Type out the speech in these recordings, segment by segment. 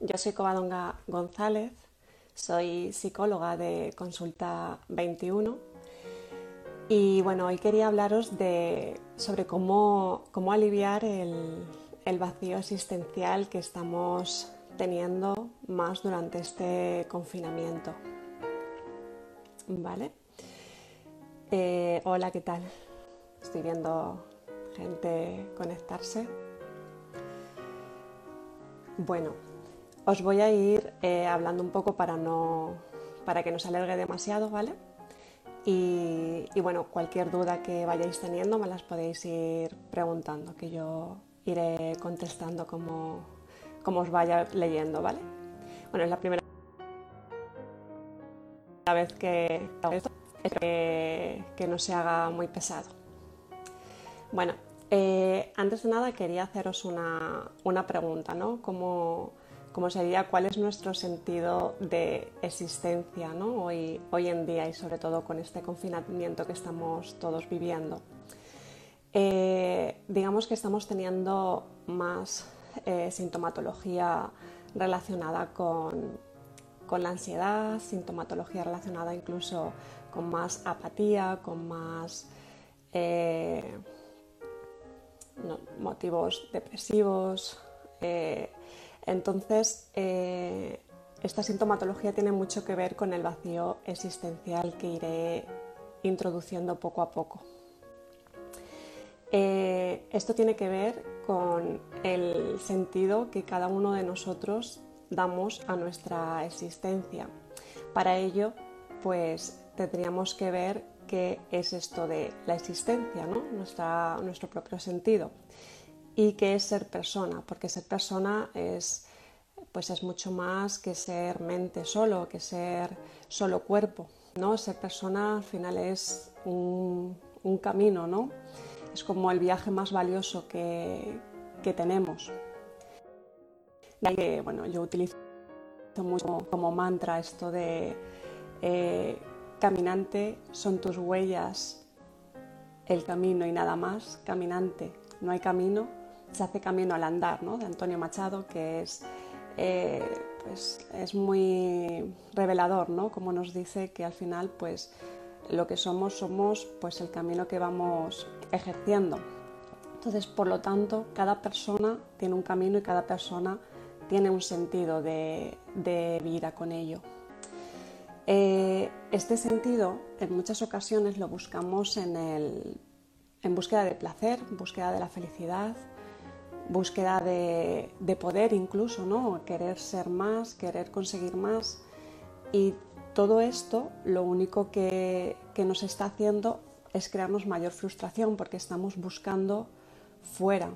Yo soy Covadonga González, soy psicóloga de Consulta 21 y bueno, hoy quería hablaros de, sobre cómo, cómo aliviar el, vacío existencial que estamos teniendo más durante este confinamiento. ¿Vale? Eh, hola, ¿qué tal? Estoy viendo gente conectarse. Bueno, os voy a ir eh, hablando un poco para, no, para que no se alargue demasiado, ¿vale? Y, bueno, cualquier duda que vayáis teniendo me las podéis ir preguntando, que yo iré contestando como, como os vaya leyendo, ¿vale? Bueno, es la primera vez que esto, que, que no se haga muy pesado. Bueno, eh, antes de nada quería haceros una, una pregunta, ¿no? ¿Cómo, como sería cuál es nuestro sentido de existencia ¿no? hoy, hoy en día y sobre todo con este confinamiento que estamos todos viviendo. Eh, digamos que estamos teniendo más eh, sintomatología relacionada con, con, la ansiedad, sintomatología relacionada incluso con más apatía, con más eh, motivos depresivos, entonces, eh, esta sintomatología tiene mucho que ver con el vacío existencial que iré introduciendo poco a poco. Eh, esto tiene que ver con el sentido que cada uno de nosotros damos a nuestra existencia. Para ello, pues tendríamos que ver qué es esto de la existencia, ¿no? nuestro propio sentido y qué es ser persona, porque ser persona es, pues es mucho más que ser mente solo, que ser solo cuerpo. ¿no? Ser persona al final es un, camino, ¿no? es como el viaje más valioso que, tenemos. Que, bueno, yo utilizo mucho como, mantra esto de eh, caminante son tus huellas, el camino y nada más, caminante, no hay camino, se hace camino al andar, ¿no? de Antonio Machado, que es, eh, pues, es muy revelador, ¿no? como nos dice que al final pues, lo que somos somos pues, el camino que vamos ejerciendo. Entonces, por lo tanto, cada persona tiene un camino y cada persona tiene un sentido de, vida con ello. Eh, este sentido en muchas ocasiones lo buscamos en, el, en búsqueda de placer, búsqueda de la felicidad, búsqueda de, poder incluso, ¿no? Querer ser más, querer conseguir más. Y todo esto lo único que, nos está haciendo es crearnos mayor frustración porque estamos buscando fuera.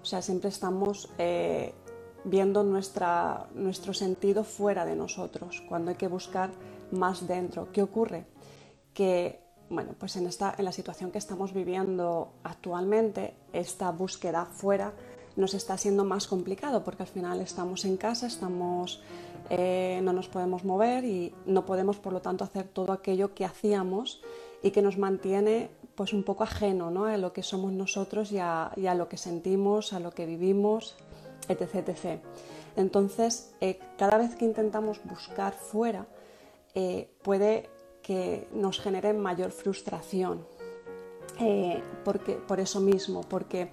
O sea, siempre estamos eh, viendo nuestra, nuestro sentido fuera de nosotros, cuando hay que buscar más dentro. ¿Qué ocurre? Que bueno, pues en, esta, en la situación que estamos viviendo actualmente, esta búsqueda fuera nos está siendo más complicado porque al final estamos en casa, estamos, eh, no nos podemos mover y no podemos por lo tanto hacer todo aquello que hacíamos y que nos mantiene pues un poco ajeno ¿no? a lo que somos nosotros y a, lo que sentimos, a lo que vivimos, etc. etc. Entonces, eh, cada vez que intentamos buscar fuera, eh, puede que nos generen mayor frustración. Eh, porque, por eso mismo, porque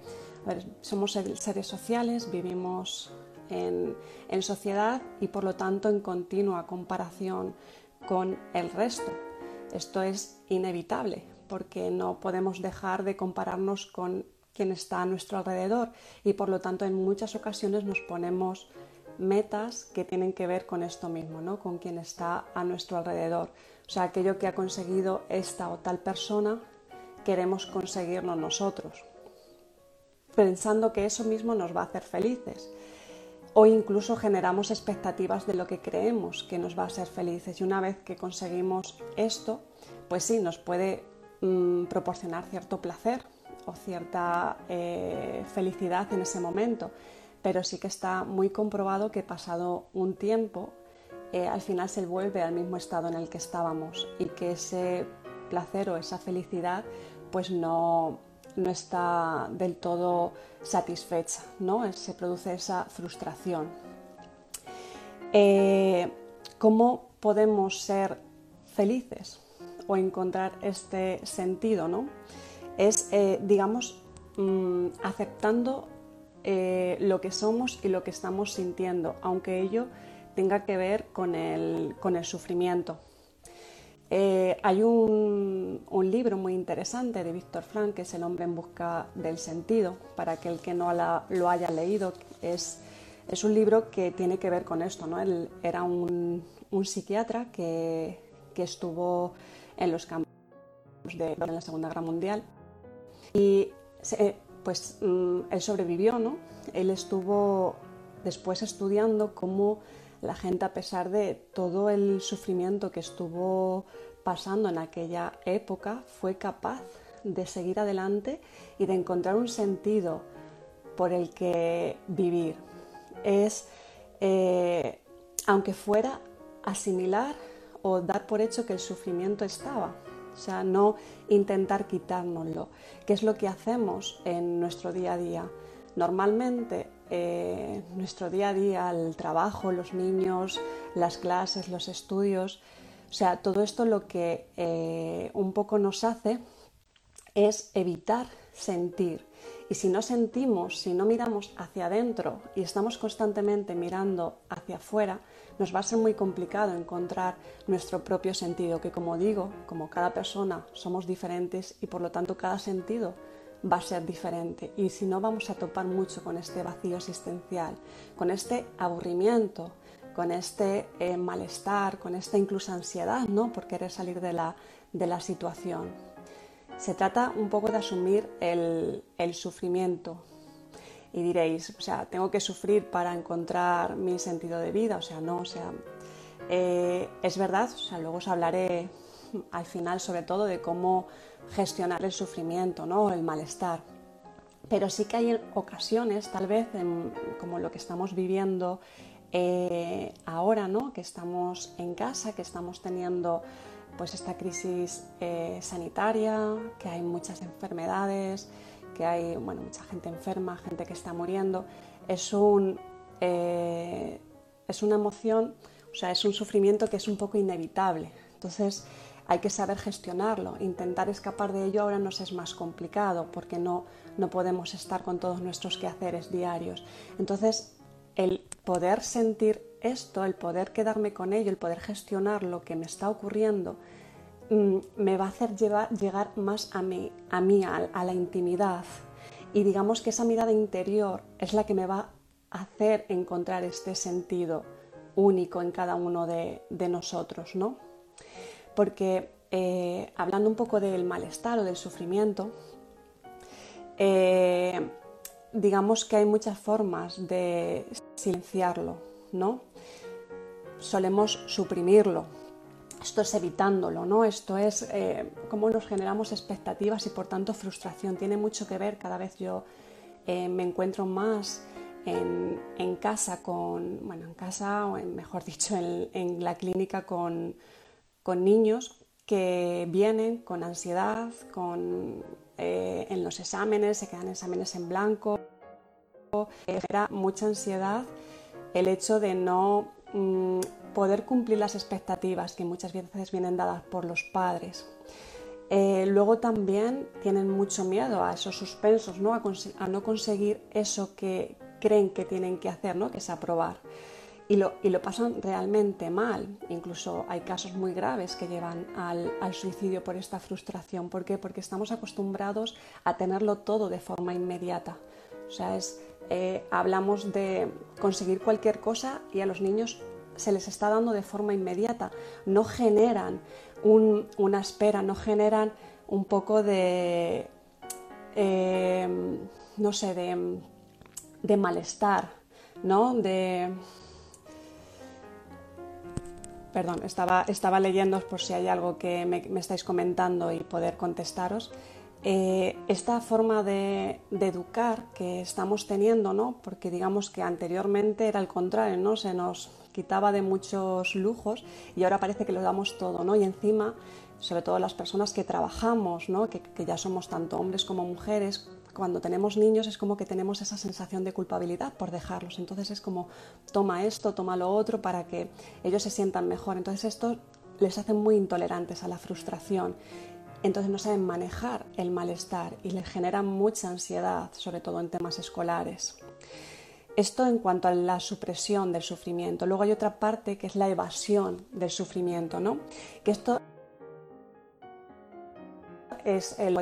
somos seres sociales, vivimos en, en sociedad y por lo tanto en continua comparación con el resto. Esto es inevitable porque no podemos dejar de compararnos con quien está a nuestro alrededor y por lo tanto en muchas ocasiones nos ponemos metas que tienen que ver con esto mismo, ¿no? con quien está a nuestro alrededor. O sea, aquello que ha conseguido esta o tal persona, queremos conseguirlo nosotros, pensando que eso mismo nos va a hacer felices. O incluso generamos expectativas de lo que creemos que nos va a hacer felices. Y una vez que conseguimos esto, pues sí, nos puede mm, proporcionar cierto placer o cierta eh, felicidad en ese momento. Pero sí que está muy comprobado que pasado un tiempo eh, al final se vuelve al mismo estado en el que estábamos y que ese placer o esa felicidad pues no, no está del todo satisfecha, ¿no? se produce esa frustración. Eh, ¿Cómo podemos ser felices o encontrar este sentido? ¿no? Es, eh, digamos, mm, aceptando lo que somos y lo que estamos sintiendo, aunque ello tenga que ver con el, con el sufrimiento. Eh, hay un, un, libro muy interesante de Víctor Frank, que es El hombre en busca del sentido, para aquel que no lo haya leído. Es, es, un libro que tiene que ver con esto. ¿no? Él era un, un psiquiatra que, que, estuvo en los campos de, de, la Segunda Guerra Mundial y se, pues mm, él sobrevivió, ¿no? Él estuvo después estudiando cómo la gente, a pesar de todo el sufrimiento que estuvo pasando en aquella época, fue capaz de seguir adelante y de encontrar un sentido por el que vivir. Es, eh, aunque fuera asimilar o dar por hecho que el sufrimiento estaba, o sea, no intentar quitárnoslo, que es lo que hacemos en nuestro día a día. Normalmente, eh, nuestro día a día, el trabajo, los niños, las clases, los estudios, o sea, todo esto lo que eh, un poco nos hace es evitar sentir. Y si no sentimos, si no miramos hacia adentro y estamos constantemente mirando hacia afuera, nos va a ser muy complicado encontrar nuestro propio sentido, que como digo, como cada persona somos diferentes y por lo tanto cada sentido va a ser diferente. Y si no, vamos a topar mucho con este vacío existencial, con este aburrimiento, con este eh, malestar, con esta incluso ansiedad, ¿no? Por querer salir de la, de la situación. Se trata un poco de asumir el, el sufrimiento, y diréis, o sea, tengo que sufrir para encontrar mi sentido de vida, o sea, no, o sea, eh, es verdad, o sea, luego os hablaré al final sobre todo de cómo gestionar el sufrimiento, ¿no? el malestar. Pero sí que hay ocasiones, tal vez, como lo que estamos viviendo eh, ahora, ¿no? que estamos en casa, que estamos teniendo pues esta crisis eh, sanitaria, que hay muchas enfermedades, que hay bueno, mucha gente enferma, gente que está muriendo, es, un, eh, es una emoción, o sea, es un sufrimiento que es un poco inevitable. Entonces hay que saber gestionarlo. Intentar escapar de ello ahora nos es más complicado porque no, no podemos estar con todos nuestros quehaceres diarios. Entonces, el poder sentir esto, el poder quedarme con ello, el poder gestionar lo que me está ocurriendo, Mm, me va a hacer llegar más a mí, a, mí a, la intimidad. Y digamos que esa mirada interior es la que me va a hacer encontrar este sentido único en cada uno de, nosotros, ¿no? Porque eh, hablando un poco del malestar o del sufrimiento, eh, digamos que hay muchas formas de silenciarlo, ¿no? Solemos suprimirlo, esto es evitándolo, ¿no? Esto es eh, cómo nos generamos expectativas y por tanto frustración. Tiene mucho que ver, cada vez yo eh, me encuentro más en, casa con, bueno, en casa o mejor dicho, en, la clínica con, niños que vienen con ansiedad, con, eh, en los exámenes, se quedan exámenes en blanco. Genera mucha ansiedad el hecho de no mm, poder cumplir las expectativas que muchas veces vienen dadas por los padres. Eh, luego también tienen mucho miedo a esos suspensos, ¿no? A, no conseguir eso que creen que tienen que hacer, ¿no? que es aprobar. Y lo, pasan realmente mal. Incluso hay casos muy graves que llevan al, suicidio por esta frustración. ¿Por qué? Porque estamos acostumbrados a tenerlo todo de forma inmediata. O sea, es, eh, hablamos de conseguir cualquier cosa y a los niños se les está dando de forma inmediata, no generan una espera, no generan un poco de, em, no sé, de, malestar, ¿no? De... Perdón, estaba, estaba leyendo por si hay algo que me, estáis comentando y poder contestaros. Eh, esta forma de, educar que estamos teniendo, ¿no? porque digamos que anteriormente era el contrario, ¿no? se nos quitaba de muchos lujos y ahora parece que lo damos todo, ¿no? Y encima, sobre todo las personas que trabajamos, ¿no? que, ya somos tanto hombres como mujeres, cuando tenemos niños es como que tenemos esa sensación de culpabilidad por dejarlos. Entonces es como toma esto, toma lo otro para que ellos se sientan mejor. Entonces esto les hace muy intolerantes a la frustración. Entonces no saben manejar el malestar y les genera mucha ansiedad, sobre todo en temas escolares. Esto en cuanto a la supresión del sufrimiento. Luego hay otra parte que es la evasión del sufrimiento, ¿no? Que esto es el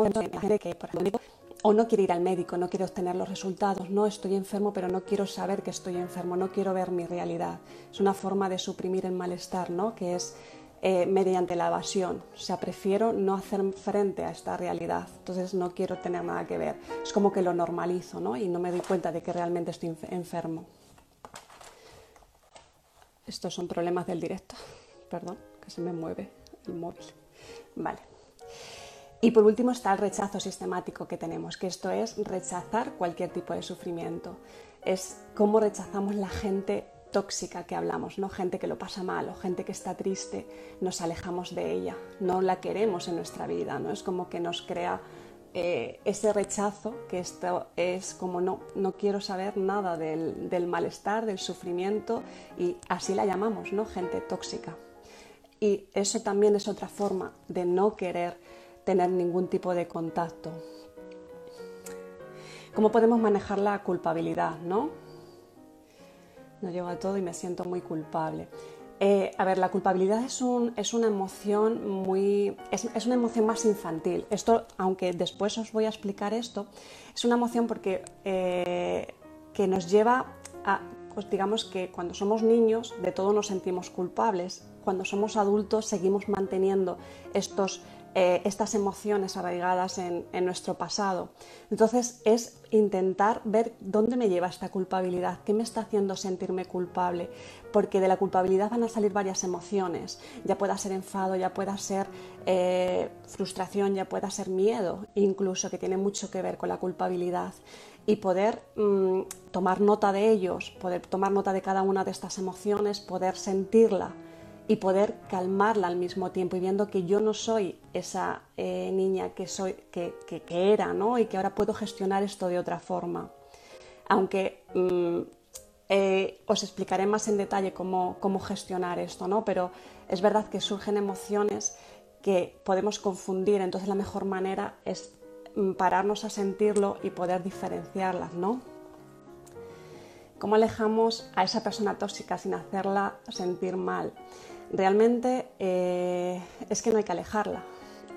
que, por ejemplo, o no quiere ir al médico, no quiere obtener los resultados, no estoy enfermo, pero no quiero saber que estoy enfermo, no quiero ver mi realidad. Es una forma de suprimir el malestar, ¿no? Que es eh, mediante la evasión. O sea, prefiero no hacer frente a esta realidad. Entonces no quiero tener nada que ver. Es como que lo normalizo, ¿no? Y no me doy cuenta de que realmente estoy enfermo. Estos son problemas del directo. Perdón, que se me mueve el móvil. Vale. Y por último está el rechazo sistemático que tenemos, que esto es rechazar cualquier tipo de sufrimiento. Es cómo rechazamos la gente tóxica que hablamos, ¿no? Gente que lo pasa mal o gente que está triste, nos alejamos de ella, no la queremos en nuestra vida, ¿no? Es como que nos crea eh, ese rechazo, que esto es como no, no quiero saber nada del, del malestar, del sufrimiento, y así la llamamos, ¿no? Gente tóxica. Y eso también es otra forma de no querer tener ningún tipo de contacto. ¿Cómo podemos manejar la culpabilidad? ¿no? no llego a todo y me siento muy culpable. Eh, a ver, la culpabilidad es, un, es una emoción muy. Es, una emoción más infantil. Esto, aunque después os voy a explicar esto, es una emoción porque eh, que nos lleva a. Pues digamos que cuando somos niños de todo nos sentimos culpables. Cuando somos adultos seguimos manteniendo estos eh, estas emociones arraigadas en, nuestro pasado. Entonces es intentar ver dónde me lleva esta culpabilidad, qué me está haciendo sentirme culpable, porque de la culpabilidad van a salir varias emociones, ya pueda ser enfado, ya pueda ser eh, frustración, ya pueda ser miedo, incluso que tiene mucho que ver con la culpabilidad. Y poder mm, tomar nota de ellos, poder tomar nota de cada una de estas emociones, poder sentirla y poder calmarla al mismo tiempo y viendo que yo no soy esa eh, niña que, soy, que, era ¿no? y que ahora puedo gestionar esto de otra forma. Aunque mm, eh, os explicaré más en detalle cómo, cómo gestionar esto, ¿no? pero es verdad que surgen emociones que podemos confundir, entonces la mejor manera es mm, pararnos a sentirlo y poder diferenciarlas, ¿no? ¿Cómo alejamos a esa persona tóxica sin hacerla sentir mal? Realmente eh, es que no hay que alejarla,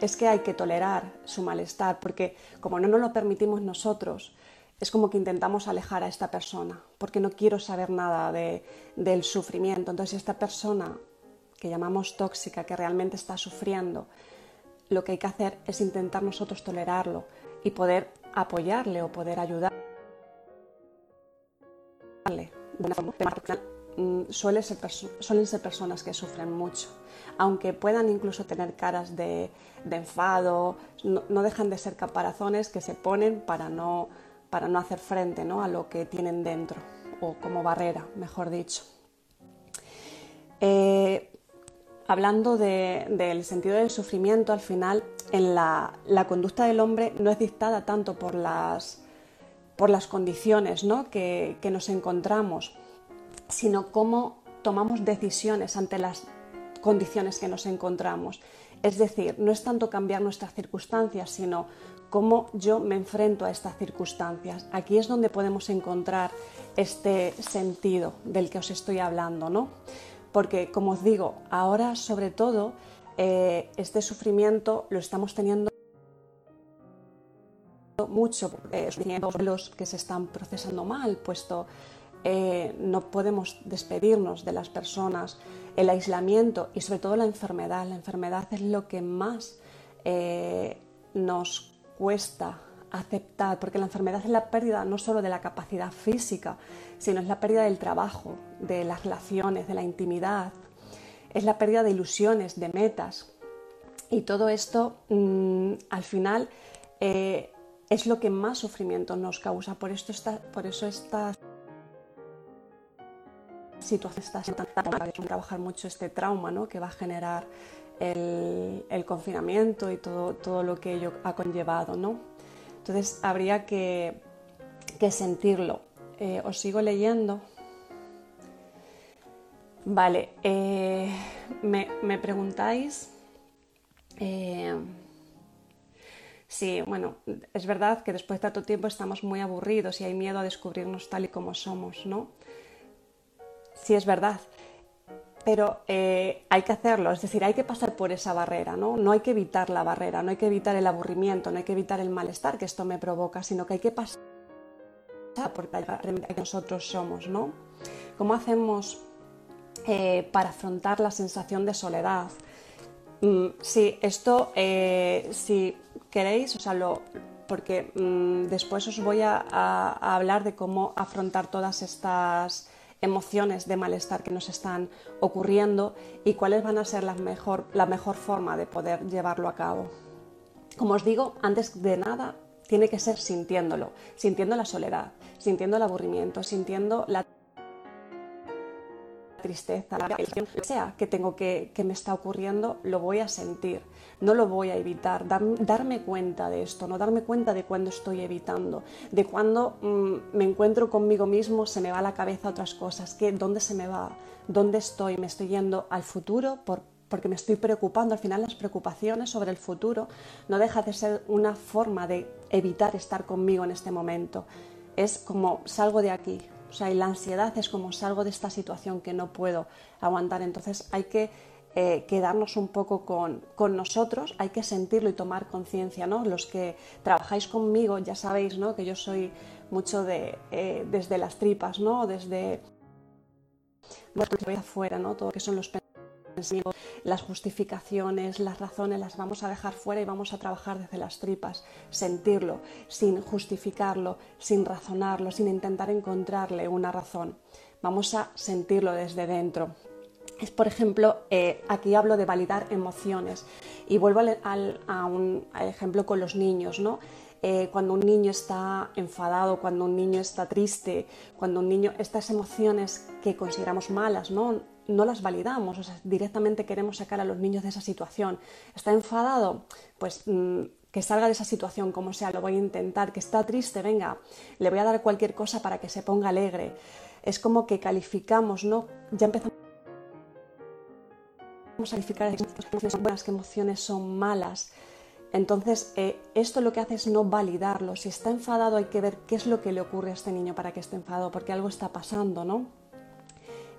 es que hay que tolerar su malestar, porque como no nos lo permitimos nosotros, es como que intentamos alejar a esta persona, porque no quiero saber nada del sufrimiento. Entonces esta persona que llamamos tóxica, que realmente está sufriendo, lo que hay que hacer es intentar nosotros tolerarlo y poder apoyarle o poder ayudarle suelen ser, personas que sufren mucho, aunque puedan incluso tener caras de, enfado, no, dejan de ser caparazones que se ponen para no, para no hacer frente ¿no? a lo que tienen dentro, o como barrera, mejor dicho. Eh, hablando del sentido del sufrimiento, al final en la, conducta del hombre no es dictada tanto por las, por las condiciones ¿no? que nos encontramos, sino cómo tomamos decisiones ante las condiciones que nos encontramos. Es decir, no es tanto cambiar nuestras circunstancias, sino cómo yo me enfrento a estas circunstancias. Aquí es donde podemos encontrar este sentido del que os estoy hablando, ¿no? Porque, como os digo, ahora sobre todo eh, este sufrimiento lo estamos teniendo mucho, eh, los que se están procesando mal, puesto eh, no podemos despedirnos de las personas, el aislamiento y sobre todo la enfermedad. La enfermedad es lo que más eh, nos cuesta aceptar, porque la enfermedad es la pérdida no solo de la capacidad física, sino es la pérdida del trabajo, de las relaciones, de la intimidad, es la pérdida de ilusiones, de metas. Y todo esto mm, al final eh, es lo que más sufrimiento nos causa. Por, esto está, por eso está situación está trabajar mucho este trauma ¿no? que va a generar el, confinamiento y todo, todo lo que ello ha conllevado. ¿no? Entonces habría que, sentirlo. Eh, os sigo leyendo. Vale, eh, me, preguntáis eh, Sí, bueno, es verdad que después de tanto tiempo estamos muy aburridos y hay miedo a descubrirnos tal y como somos, ¿no? Sí, es verdad, pero eh, hay que hacerlo, es decir, hay que pasar por esa barrera, ¿no? No hay que evitar la barrera, no hay que evitar el aburrimiento, no hay que evitar el malestar que esto me provoca, sino que hay que pasar por que nosotros somos, ¿no? ¿Cómo hacemos eh, para afrontar la sensación de soledad? Mm, sí, esto, eh, si queréis, o sea, lo, porque mm, después os voy a, hablar de cómo afrontar todas estas emociones de malestar que nos están ocurriendo y cuáles van a ser la mejor, la mejor forma de poder llevarlo a cabo. Como os digo, antes de nada, tiene que ser sintiéndolo, sintiendo la soledad, sintiendo el aburrimiento, sintiendo la tristeza, la que sea que tengo que, que me está ocurriendo, lo voy a sentir, no lo voy a evitar, darme cuenta de esto, no darme cuenta de cuando estoy evitando, de cuando mm, me encuentro conmigo mismo, se me va a la cabeza otras cosas, que dónde se me va, dónde estoy, me estoy yendo al futuro por, porque me estoy preocupando. Al final las preocupaciones sobre el futuro no deja de ser una forma de evitar estar conmigo en este momento. Es como salgo de aquí, o sea, y la ansiedad es como salgo de esta situación que no puedo aguantar. Entonces hay que eh, quedarnos un poco con, nosotros, hay que sentirlo y tomar conciencia. ¿no? Los que trabajáis conmigo ya sabéis ¿no? que yo soy mucho de, eh, desde las tripas, ¿no? desde afuera, ¿no? todo lo que son los las justificaciones, las razones las vamos a dejar fuera y vamos a trabajar desde las tripas, sentirlo, sin justificarlo, sin razonarlo, sin intentar encontrarle una razón. Vamos a sentirlo desde dentro. Es, por ejemplo, eh, aquí hablo de validar emociones y vuelvo al, a un ejemplo con los niños, ¿no? Eh, cuando un niño está enfadado, cuando un niño está triste, cuando un niño, estas emociones que consideramos malas, ¿no? No las validamos, o sea, directamente queremos sacar a los niños de esa situación. ¿Está enfadado? Pues mm, que salga de esa situación como sea, lo voy a intentar. Que está triste, venga, le voy a dar cualquier cosa para que se ponga alegre. Es como que calificamos, ¿no? Ya empezamos a calificar qué emociones son buenas, qué emociones son malas. Entonces, eh, esto lo que hace es no validarlo. Si está enfadado hay que ver qué es lo que le ocurre a este niño para que esté enfadado, porque algo está pasando, ¿no?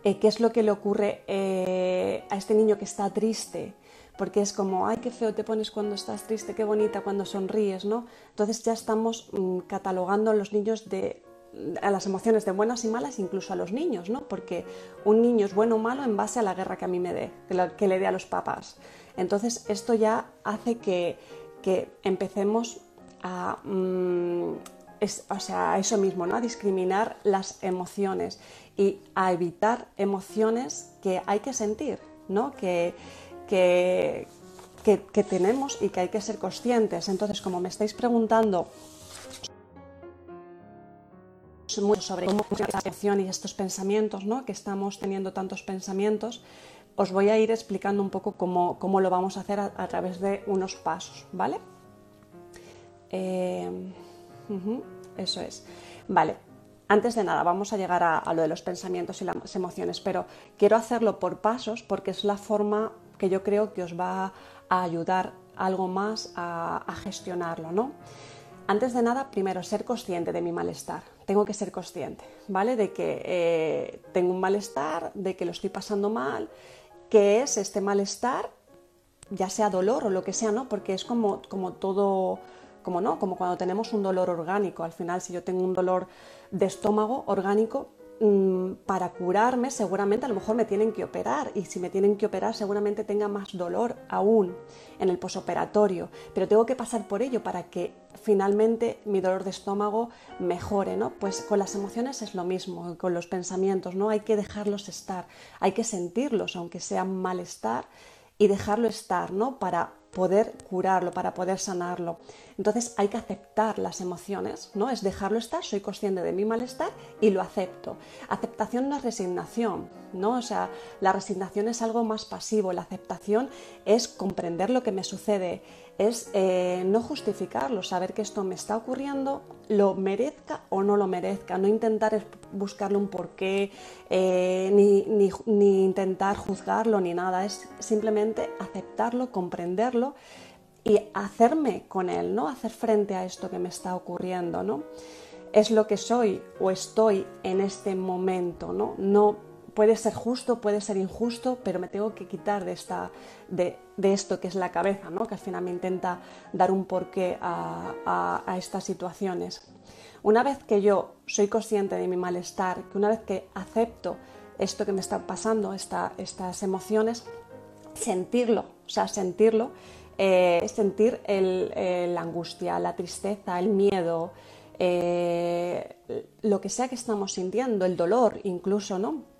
Eh, qué es lo que le ocurre eh, a este niño que está triste, porque es como, ay, qué feo te pones cuando estás triste, qué bonita cuando sonríes, ¿no? Entonces ya estamos mm, catalogando a los niños de a las emociones de buenas y malas, incluso a los niños, ¿no? Porque un niño es bueno o malo en base a la guerra que a mí me dé, que, le dé a los papás. Entonces esto ya hace que, empecemos a, mm, o sea, eso mismo, ¿no? A discriminar las emociones y a evitar emociones que hay que sentir, ¿no? Que, que, que, tenemos y que hay que ser conscientes. Entonces, como me estáis preguntando sobre cómo funciona la emoción y estos pensamientos, ¿no? que estamos teniendo tantos pensamientos, os voy a ir explicando un poco cómo, cómo lo vamos a hacer a, través de unos pasos, ¿vale? Eh, eso es. Vale, antes de nada, vamos a llegar a, lo de los pensamientos y las emociones, pero quiero hacerlo por pasos porque es la forma que yo creo que os va a ayudar algo más a, gestionarlo, ¿no? Antes de nada, primero, ser consciente de mi malestar. Tengo que ser consciente, ¿vale? De que eh, tengo un malestar, de que lo estoy pasando mal, que es este malestar, ya sea dolor o lo que sea, ¿no? Porque es como, como todo como no, como cuando tenemos un dolor orgánico. Al final, si yo tengo un dolor de estómago orgánico, mm, para curarme seguramente a lo mejor me tienen que operar y si me tienen que operar seguramente tenga más dolor aún en el posoperatorio, pero tengo que pasar por ello para que finalmente mi dolor de estómago mejore, ¿no? Pues con las emociones es lo mismo, con los pensamientos, ¿no? Hay que dejarlos estar, hay que sentirlos, aunque sea malestar y dejarlo estar, ¿no? Para poder curarlo, para poder sanarlo. Entonces hay que aceptar las emociones, ¿no? Es dejarlo estar, soy consciente de mi malestar y lo acepto. Aceptación no es resignación, ¿no? O sea, la resignación es algo más pasivo, la aceptación es comprender lo que me sucede, es eh, no justificarlo, saber que esto me está ocurriendo, lo merezca o no lo merezca, no intentar buscarle un porqué, eh, ni, ni intentar juzgarlo, ni nada, es simplemente aceptarlo, comprenderlo y hacerme con él, ¿no? Hacer frente a esto que me está ocurriendo, ¿no? Es lo que soy o estoy en este momento, ¿no? No puede ser justo, puede ser injusto, pero me tengo que quitar de, esta, de, esto que es la cabeza, ¿no? que al final me intenta dar un porqué a, estas situaciones. Una vez que yo soy consciente de mi malestar, que una vez que acepto esto que me está pasando, estas emociones, sentirlo, o sea, sentirlo, eh, sentir la angustia, la tristeza, el miedo, eh, lo que sea que estamos sintiendo, el dolor incluso, ¿no?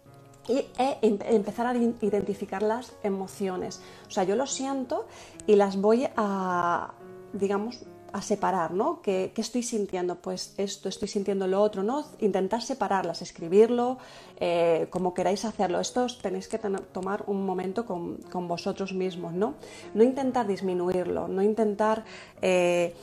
Y e empezar a identificar las emociones. O sea, yo lo siento y las voy a, digamos, a separar, ¿no? ¿Qué, estoy sintiendo? Pues esto, estoy sintiendo lo otro, ¿no? Intentar separarlas, escribirlo, eh, como queráis hacerlo. Esto tenéis que tomar un momento con, vosotros mismos, ¿no? No intentar disminuirlo, no intentar eh,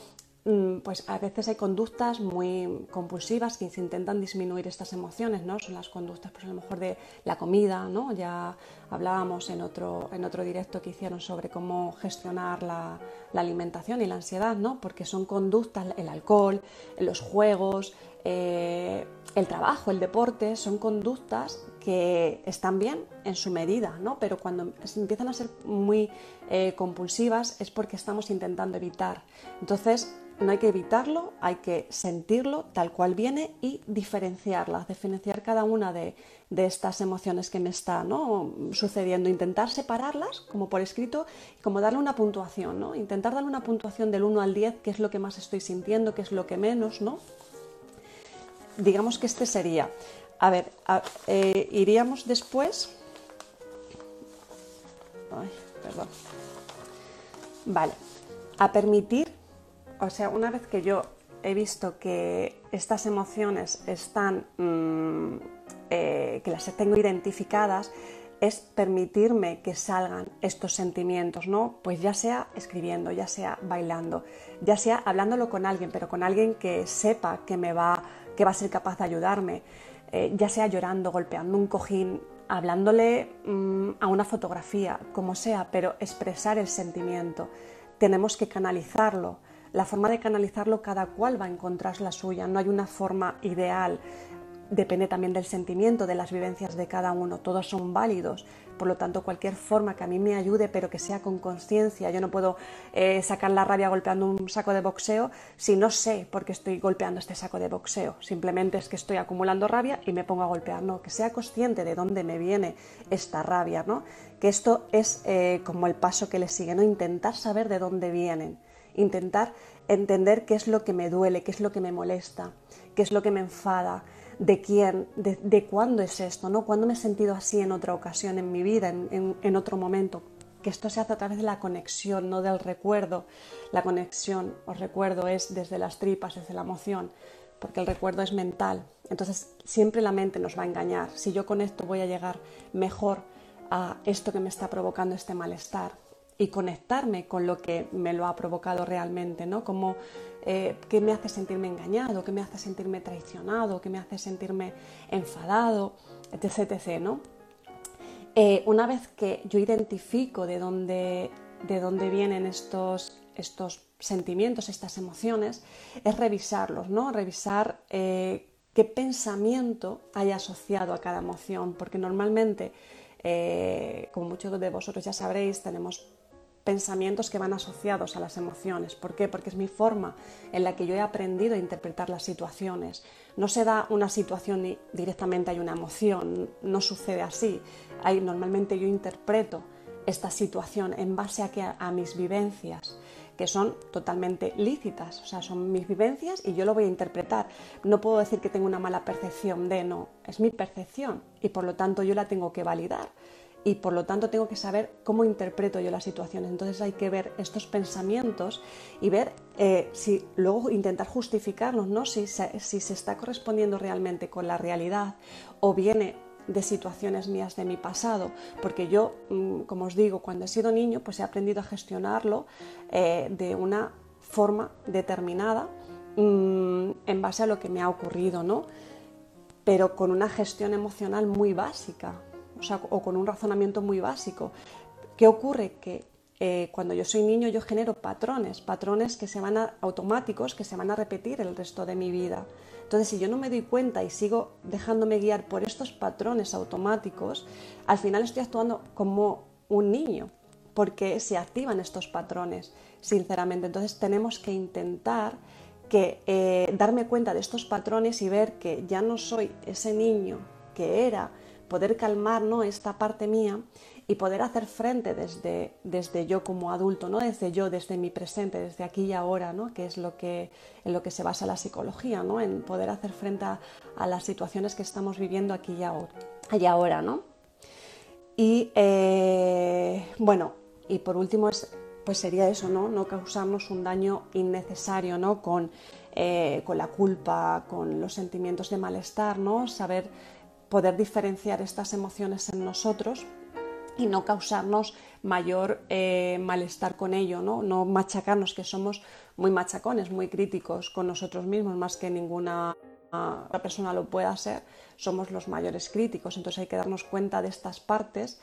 pues a veces hay conductas muy compulsivas que se intentan disminuir estas emociones, ¿no? Son las conductas, pues a lo mejor de la comida, ¿no? Ya hablábamos en otro, en otro directo que hicieron sobre cómo gestionar la, alimentación y la ansiedad, ¿no? Porque son conductas, el alcohol, los juegos, eh, el trabajo, el deporte, son conductas que están bien en su medida, ¿no? Pero cuando empiezan a ser muy eh, compulsivas es porque estamos intentando evitar. Entonces, no hay que evitarlo, hay que sentirlo tal cual viene y diferenciarlas, diferenciar cada una de, estas emociones que me está sucediendo, intentar separarlas como por escrito, como darle una puntuación, ¿no? intentar darle una puntuación del 1 al 10, qué es lo que más estoy sintiendo, qué es lo que menos, ¿no? Digamos que este sería. A ver, eh, iríamos después. Ay, perdón. Vale, a permitir o sea, una vez que yo he visto que estas emociones están, mm, eh, que las tengo identificadas, es permitirme que salgan estos sentimientos, ¿no? Pues ya sea escribiendo, ya sea bailando, ya sea hablándolo con alguien, pero con alguien que sepa que me va, que va a ser capaz de ayudarme, eh, ya sea llorando, golpeando un cojín, hablándole mm, a una fotografía, como sea, pero expresar el sentimiento. Tenemos que canalizarlo la forma de canalizarlo cada cual va a encontrar la suya, no hay una forma ideal, depende también del sentimiento, de las vivencias de cada uno, todos son válidos, por lo tanto cualquier forma que a mí me ayude pero que sea con conciencia, yo no puedo eh, sacar la rabia golpeando un saco de boxeo si no sé por qué estoy golpeando este saco de boxeo, simplemente es que estoy acumulando rabia y me pongo a golpear, no, que sea consciente de dónde me viene esta rabia, ¿no? que esto es eh, como el paso que le sigue, ¿no? intentar saber de dónde vienen. Intentar entender qué es lo que me duele, qué es lo que me molesta, qué es lo que me enfada, de quién, de, cuándo es esto, ¿no? Cuándo me he sentido así en otra ocasión en mi vida, en, otro momento. Que esto se hace a través de la conexión, no del recuerdo. La conexión, os recuerdo, es desde las tripas, desde la emoción, porque el recuerdo es mental. Entonces, siempre la mente nos va a engañar. Si yo con esto voy a llegar mejor a esto que me está provocando este malestar, y conectarme con lo que me lo ha provocado realmente, ¿no? Como eh, qué me hace sentirme engañado, qué me hace sentirme traicionado, qué me hace sentirme enfadado, etc. ¿no? Eh, una vez que yo identifico de dónde, de dónde vienen estos, estos sentimientos, estas emociones, es revisarlos, ¿no? Revisar eh, qué pensamiento hay asociado a cada emoción, porque normalmente, como muchos de vosotros ya sabréis, tenemos pensamientos que van asociados a las emociones. ¿Por qué? Porque es mi forma en la que yo he aprendido a interpretar las situaciones. No se da una situación y directamente hay una emoción, no sucede así. Hay, normalmente yo interpreto esta situación en base a, a mis vivencias que son totalmente lícitas, o sea, son mis vivencias y yo lo voy a interpretar. No puedo decir que tengo una mala percepción de no, es mi percepción y por lo tanto yo la tengo que validar y por lo tanto tengo que saber cómo interpreto yo las situaciones. Entonces hay que ver estos pensamientos y ver eh, si luego intentar justificarlos, ¿no? Si si se está correspondiendo realmente con la realidad o viene de situaciones mías de mi pasado, porque yo, mm, como os digo, cuando he sido niño, pues he aprendido a gestionarlo eh, de una forma determinada mm, en base a lo que me ha ocurrido, ¿no? Pero con una gestión emocional muy básica, o, con un razonamiento muy básico. ¿Qué ocurre? Que eh, cuando yo soy niño yo genero patrones, patrones que se van a, automáticos que se van a repetir el resto de mi vida. Entonces, si yo no me doy cuenta y sigo dejándome guiar por estos patrones automáticos, al final estoy actuando como un niño, porque se activan estos patrones, sinceramente. Entonces, tenemos que intentar que eh, darme cuenta de estos patrones y ver que ya no soy ese niño que era, poder calmar ¿no? esta parte mía y poder hacer frente desde, desde yo como adulto, ¿no? desde yo, desde mi presente, desde aquí y ahora, ¿no? que es lo que, en lo que se basa la psicología, ¿no? en poder hacer frente a, las situaciones que estamos viviendo aquí y ahora. Y, ¿no? y eh, bueno, y por último es, pues sería eso, ¿no? no causarnos un daño innecesario ¿no? con, eh, con la culpa, con los sentimientos de malestar, ¿no? saber poder diferenciar estas emociones en nosotros y no causarnos mayor eh, malestar con ello, ¿no? no machacarnos, que somos muy machacones, muy críticos con nosotros mismos, más que ninguna otra persona lo pueda ser, somos los mayores críticos. Entonces hay que darnos cuenta de estas partes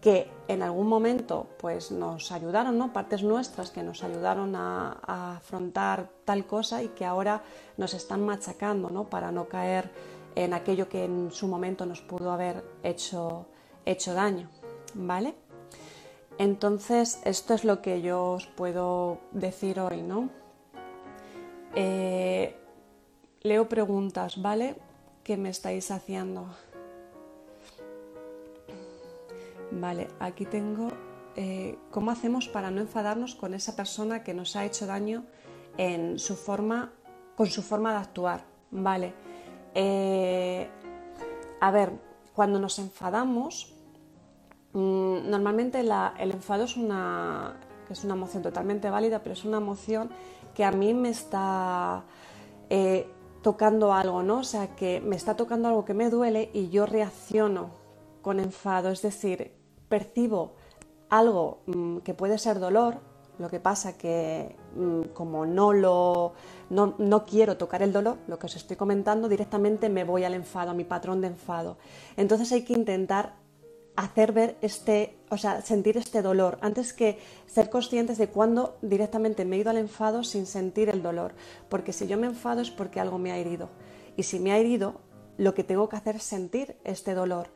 que en algún momento pues, nos ayudaron, ¿no? partes nuestras que nos ayudaron a, a afrontar tal cosa y que ahora nos están machacando ¿no? para no caer en aquello que en su momento nos pudo haber hecho, hecho daño. ¿vale? Entonces, esto es lo que yo os puedo decir hoy, ¿no? Eh, leo preguntas, ¿vale? ¿Qué me estáis haciendo? Vale, aquí tengo eh, cómo hacemos para no enfadarnos con esa persona que nos ha hecho daño en su forma, con su forma de actuar. Vale. Eh, a ver, cuando nos enfadamos, Mm, normalmente el enfado es una, es una emoción totalmente válida, pero es una emoción que a mí me está eh, tocando algo, ¿no? O sea, que me está tocando algo que me duele y yo reacciono con enfado, es decir, percibo algo mm, que puede ser dolor, lo que pasa que mm, como no lo no, no, quiero tocar el dolor, lo que os estoy comentando, directamente me voy al enfado, a mi patrón de enfado. Entonces hay que intentar hacer ver este, o sea, sentir este dolor, antes que ser conscientes de cuándo directamente me he ido al enfado sin sentir el dolor. Porque si yo me enfado es porque algo me ha herido. Y si me ha herido, lo que tengo que hacer es sentir este dolor,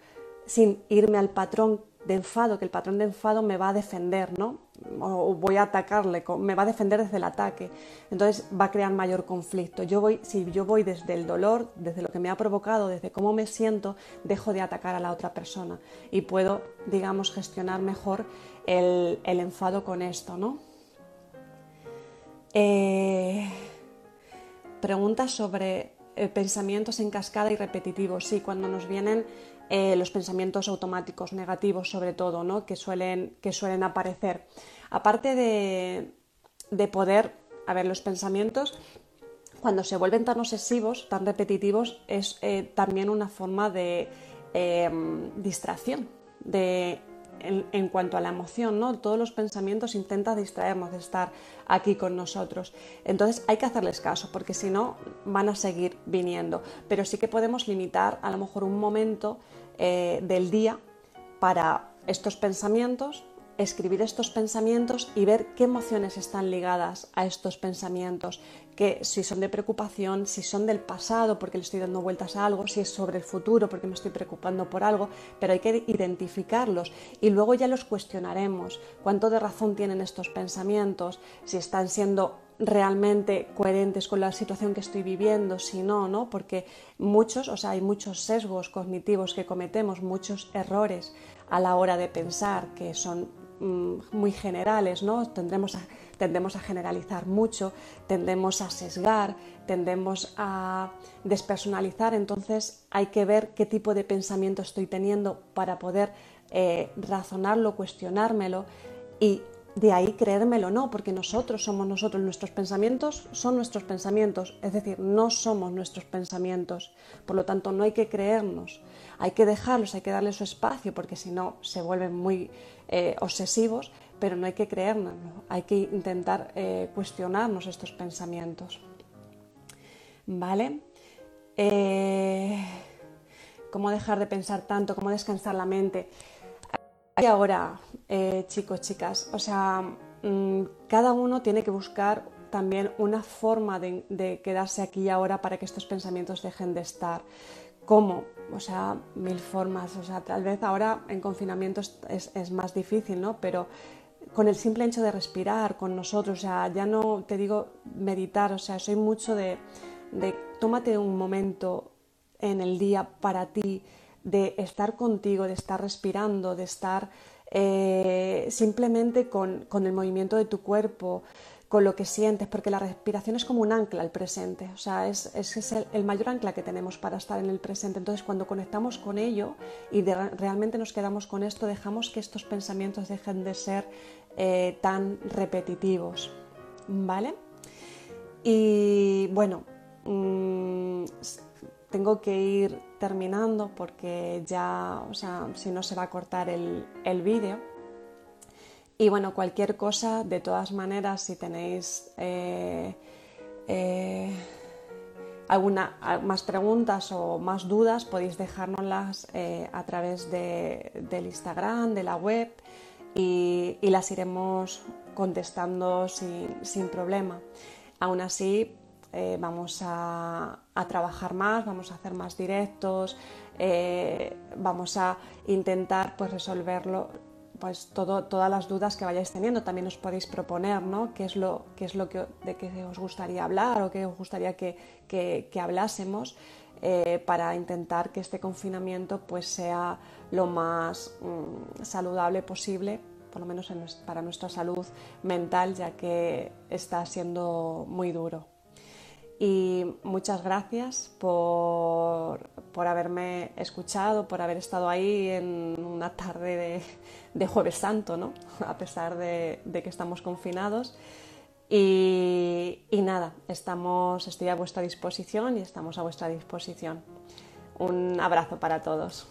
sin irme al patrón de enfado, que el patrón de enfado me va a defender, ¿no? O voy a atacarle, me va a defender desde el ataque. Entonces va a crear mayor conflicto. Yo voy, si yo voy desde el dolor, desde lo que me ha provocado, desde cómo me siento, dejo de atacar a la otra persona y puedo, digamos, gestionar mejor el, enfado con esto, ¿no? Eh, preguntas sobre eh, pensamientos en cascada y repetitivos. Sí, cuando nos vienen eh, los pensamientos automáticos negativos sobre todo, ¿no? que, suelen, que suelen aparecer. Aparte de, poder, a ver, los pensamientos cuando se vuelven tan obsesivos, tan repetitivos, es eh, también una forma de em, distracción, de, en, cuanto a la emoción, ¿no? Todos los pensamientos intentan distraernos de estar aquí con nosotros. Entonces hay que hacerles caso, porque si no van a seguir viniendo. Pero sí que podemos limitar a lo mejor un momento eh, del día para estos pensamientos, escribir estos pensamientos y ver qué emociones están ligadas a estos pensamientos, que si son de preocupación, si son del pasado porque le estoy dando vueltas a algo, si es sobre el futuro porque me estoy preocupando por algo, pero hay que identificarlos. Y luego ya los cuestionaremos, cuánto de razón tienen estos pensamientos, si están siendo realmente coherentes con la situación que estoy viviendo, si no, ¿no? Porque muchos, o sea, hay muchos sesgos cognitivos que cometemos, muchos errores a la hora de pensar que son mm, muy generales, ¿no? Tendremos a, tendemos a generalizar mucho, tendemos a sesgar, tendemos a despersonalizar, entonces hay que ver qué tipo de pensamiento estoy teniendo para poder eh, razonarlo, cuestionármelo y de ahí creérmelo no, porque nosotros somos nosotros, nuestros pensamientos son nuestros pensamientos, es decir, no somos nuestros pensamientos, por lo tanto no hay que creernos, hay que dejarlos, hay que darles su espacio, porque si no se vuelven muy eh, obsesivos, pero no hay que creernos, hay que intentar eh, cuestionarnos estos pensamientos. ¿Vale? Eh, ¿Cómo dejar de pensar tanto? ¿Cómo descansar la mente? Y ahora, eh, chicos, chicas, o sea, mm, cada uno tiene que buscar también una forma de, quedarse aquí y ahora para que estos pensamientos dejen de estar. ¿Cómo? O sea, mil formas. O sea, tal vez ahora en confinamiento es, más difícil, ¿no? Pero con el simple hecho de respirar con nosotros, o sea, ya no te digo meditar, o sea, soy mucho de tómate un momento en el día para ti, de estar contigo, de estar respirando, de estar eh, simplemente con, el movimiento de tu cuerpo, con lo que sientes, porque la respiración es como un ancla al presente, o sea, es, el, mayor ancla que tenemos para estar en el presente. Entonces, cuando conectamos con ello y realmente nos quedamos con esto, dejamos que estos pensamientos dejen de ser eh, tan repetitivos, ¿vale? Y bueno, mm, tengo que ir terminando porque ya, o sea, si no se va a cortar el, vídeo. Y bueno, cualquier cosa, de todas maneras, si tenéis eh, eh, alguna más preguntas o más dudas, podéis dejárnoslas eh, a través del Instagram, de la web y, las iremos contestando sin, sin problema. Aún así, eh, vamos a, trabajar más, vamos a hacer más directos, eh, vamos a intentar pues, resolverlo, pues todas las dudas que vayáis teniendo. También os podéis proponer ¿no? qué es lo, qué es lo que, de que os gustaría hablar o qué os gustaría que, que, hablásemos eh, para intentar que este confinamiento pues, sea lo más mm, saludable posible por lo menos para nuestra salud mental, ya que está siendo muy duro. Y muchas gracias por, haberme escuchado, por haber estado ahí en una tarde de, Jueves Santo, ¿no? a pesar de, que estamos confinados. Y, y, nada, estamos, estoy a vuestra disposición y estamos a vuestra disposición. Un abrazo para todos.